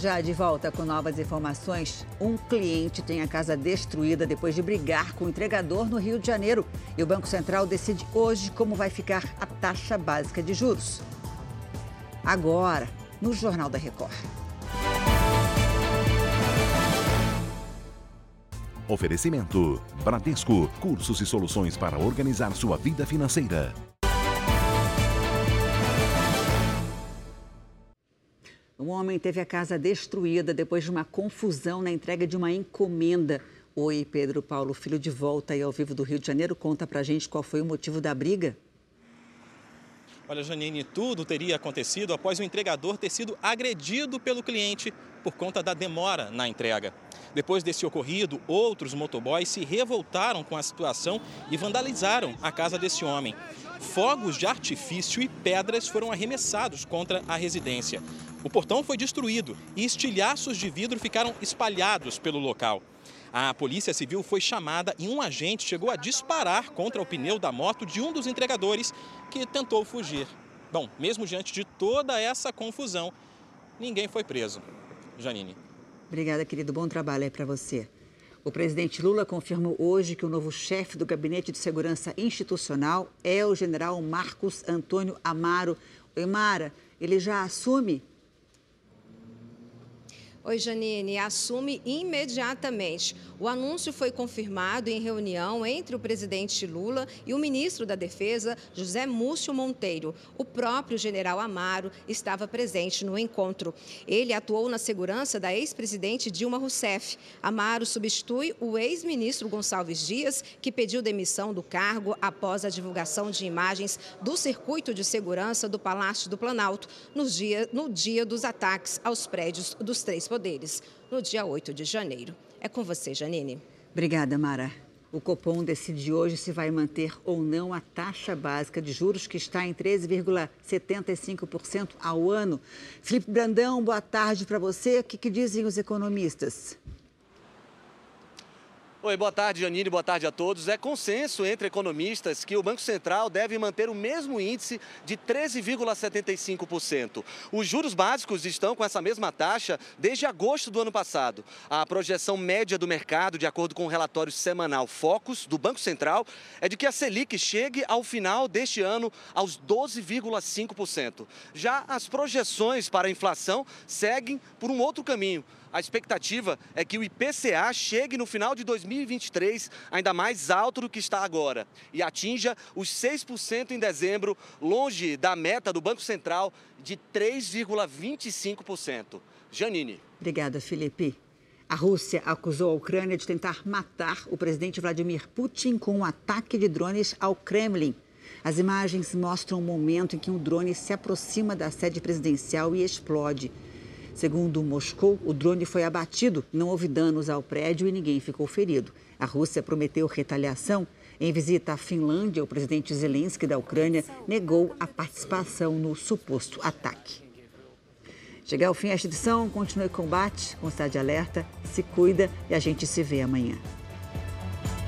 Já de volta com novas informações, um cliente tem a casa destruída depois de brigar com o entregador no Rio de Janeiro. E o Banco Central decide hoje como vai ficar a taxa básica de juros. Agora, no Jornal da Record. Oferecimento: Bradesco, cursos e soluções para organizar sua vida financeira. Um homem teve a casa destruída depois de uma confusão na entrega de uma encomenda. Oi, Pedro Paulo, filho de volta aí ao vivo do Rio de Janeiro. Conta pra gente qual foi o motivo da briga. Olha, Janine, tudo teria acontecido após o entregador ter sido agredido pelo cliente por conta da demora na entrega. Depois desse ocorrido, outros motoboys se revoltaram com a situação e vandalizaram a casa desse homem. Fogos de artifício e pedras foram arremessados contra a residência. O portão foi destruído e estilhaços de vidro ficaram espalhados pelo local. A Polícia Civil foi chamada e um agente chegou a disparar contra o pneu da moto de um dos entregadores que tentou fugir. Bom, mesmo diante de toda essa confusão, ninguém foi preso. Janine. Obrigada, querido. Bom trabalho aí para você. O presidente Lula confirmou hoje que o novo chefe do Gabinete de Segurança Institucional é o general Marcos Antônio Amaro. Oi, Mara, ele já assume Oi, Janine, assume imediatamente. O anúncio foi confirmado em reunião entre o presidente Lula e o ministro da Defesa, José Múcio Monteiro. O próprio general Amaro estava presente no encontro. Ele atuou na segurança da ex-presidente Dilma Rousseff. Amaro substitui o ex-ministro Gonçalves Dias, que pediu demissão do cargo após a divulgação de imagens do circuito de segurança do Palácio do Planalto no dia, no dia dos ataques aos prédios dos três poderes, no dia 8 de janeiro. É com você, Janine. Obrigada, Mara. O Copom decide hoje se vai manter ou não a taxa básica de juros, que está em 13,75% ao ano. Felipe Brandão, boa tarde para você. O que, que dizem os economistas? Oi, boa tarde, Janine, boa tarde a todos. É consenso entre economistas que o Banco Central deve manter o mesmo índice de 13,75%. Os juros básicos estão com essa mesma taxa desde agosto do ano passado. A projeção média do mercado, de acordo com o relatório semanal Focus do Banco Central, é de que a Selic chegue ao final deste ano aos 12,5%. Já as projeções para a inflação seguem por um outro caminho a expectativa é que o IPCA chegue no final de 2023 ainda mais alto do que está agora e atinja os 6% em dezembro, longe da meta do Banco Central de 3,25%. Janine. Obrigada, Felipe. A Rússia acusou a Ucrânia de tentar matar o presidente Vladimir Putin com um ataque de drones ao Kremlin. As imagens mostram o momento em que um drone se aproxima da sede presidencial e explode. Segundo Moscou, o drone foi abatido, não houve danos ao prédio e ninguém ficou ferido. A Rússia prometeu retaliação. Em visita à Finlândia, o presidente Zelensky da Ucrânia negou a participação no suposto ataque. Chegar ao fim esta edição, continue o combate com Cidade Alerta, se cuida e a gente se vê amanhã.